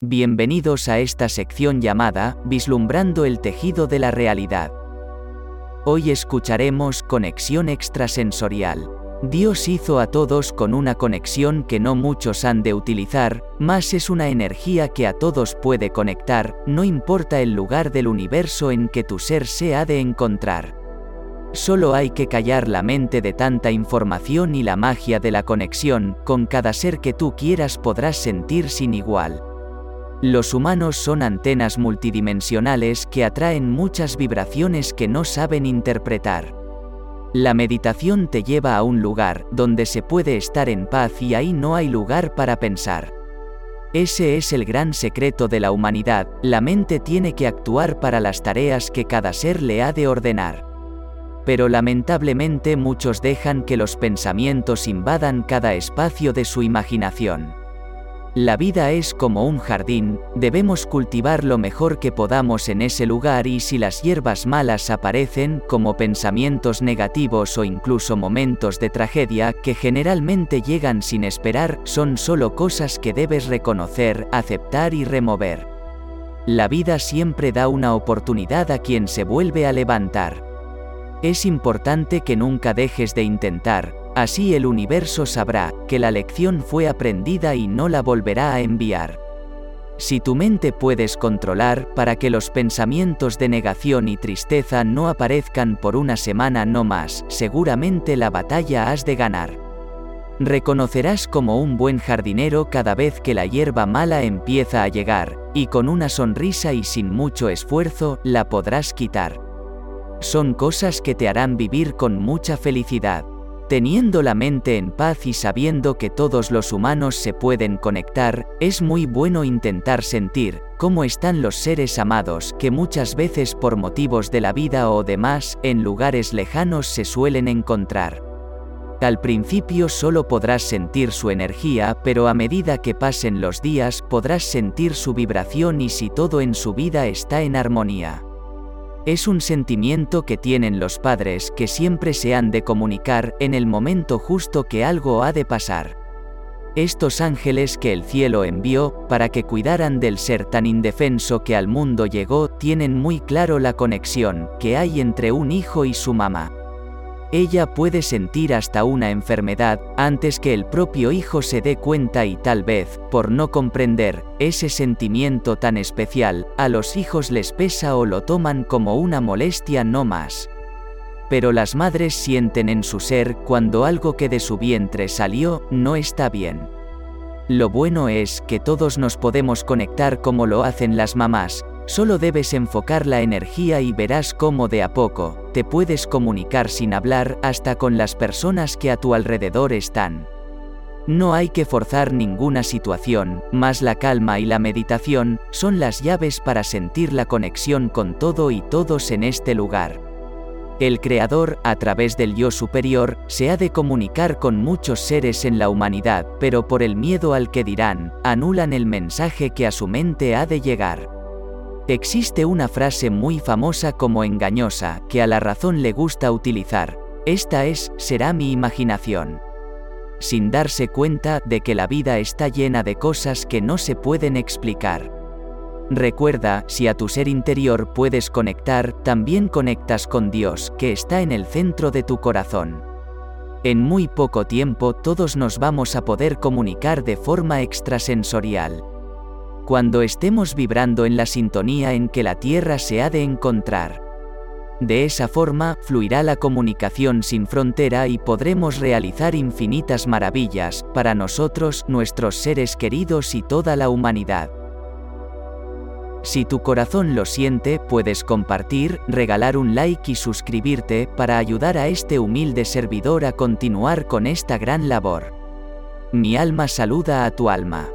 Bienvenidos a esta sección llamada Vislumbrando el tejido de la realidad. Hoy escucharemos Conexión extrasensorial. Dios hizo a todos con una conexión que no muchos han de utilizar, más es una energía que a todos puede conectar, no importa el lugar del universo en que tu ser se ha de encontrar. Solo hay que callar la mente de tanta información y la magia de la conexión, con cada ser que tú quieras podrás sentir sin igual. Los humanos son antenas multidimensionales que atraen muchas vibraciones que no saben interpretar. La meditación te lleva a un lugar donde se puede estar en paz y ahí no hay lugar para pensar. Ese es el gran secreto de la humanidad, la mente tiene que actuar para las tareas que cada ser le ha de ordenar. Pero lamentablemente muchos dejan que los pensamientos invadan cada espacio de su imaginación. La vida es como un jardín, debemos cultivar lo mejor que podamos en ese lugar y si las hierbas malas aparecen como pensamientos negativos o incluso momentos de tragedia que generalmente llegan sin esperar, son solo cosas que debes reconocer, aceptar y remover. La vida siempre da una oportunidad a quien se vuelve a levantar. Es importante que nunca dejes de intentar, Así el universo sabrá que la lección fue aprendida y no la volverá a enviar. Si tu mente puedes controlar para que los pensamientos de negación y tristeza no aparezcan por una semana no más, seguramente la batalla has de ganar. Reconocerás como un buen jardinero cada vez que la hierba mala empieza a llegar, y con una sonrisa y sin mucho esfuerzo la podrás quitar. Son cosas que te harán vivir con mucha felicidad. Teniendo la mente en paz y sabiendo que todos los humanos se pueden conectar, es muy bueno intentar sentir cómo están los seres amados que muchas veces por motivos de la vida o demás, en lugares lejanos se suelen encontrar. Al principio solo podrás sentir su energía, pero a medida que pasen los días podrás sentir su vibración y si todo en su vida está en armonía. Es un sentimiento que tienen los padres que siempre se han de comunicar en el momento justo que algo ha de pasar. Estos ángeles que el cielo envió para que cuidaran del ser tan indefenso que al mundo llegó tienen muy claro la conexión que hay entre un hijo y su mamá. Ella puede sentir hasta una enfermedad antes que el propio hijo se dé cuenta y tal vez, por no comprender ese sentimiento tan especial, a los hijos les pesa o lo toman como una molestia no más. Pero las madres sienten en su ser cuando algo que de su vientre salió no está bien. Lo bueno es que todos nos podemos conectar como lo hacen las mamás, Solo debes enfocar la energía y verás cómo de a poco, te puedes comunicar sin hablar hasta con las personas que a tu alrededor están. No hay que forzar ninguna situación, más la calma y la meditación son las llaves para sentir la conexión con todo y todos en este lugar. El Creador, a través del yo superior, se ha de comunicar con muchos seres en la humanidad, pero por el miedo al que dirán, anulan el mensaje que a su mente ha de llegar. Existe una frase muy famosa como engañosa que a la razón le gusta utilizar. Esta es, será mi imaginación. Sin darse cuenta de que la vida está llena de cosas que no se pueden explicar. Recuerda, si a tu ser interior puedes conectar, también conectas con Dios, que está en el centro de tu corazón. En muy poco tiempo todos nos vamos a poder comunicar de forma extrasensorial cuando estemos vibrando en la sintonía en que la Tierra se ha de encontrar. De esa forma, fluirá la comunicación sin frontera y podremos realizar infinitas maravillas, para nosotros, nuestros seres queridos y toda la humanidad. Si tu corazón lo siente, puedes compartir, regalar un like y suscribirte para ayudar a este humilde servidor a continuar con esta gran labor. Mi alma saluda a tu alma.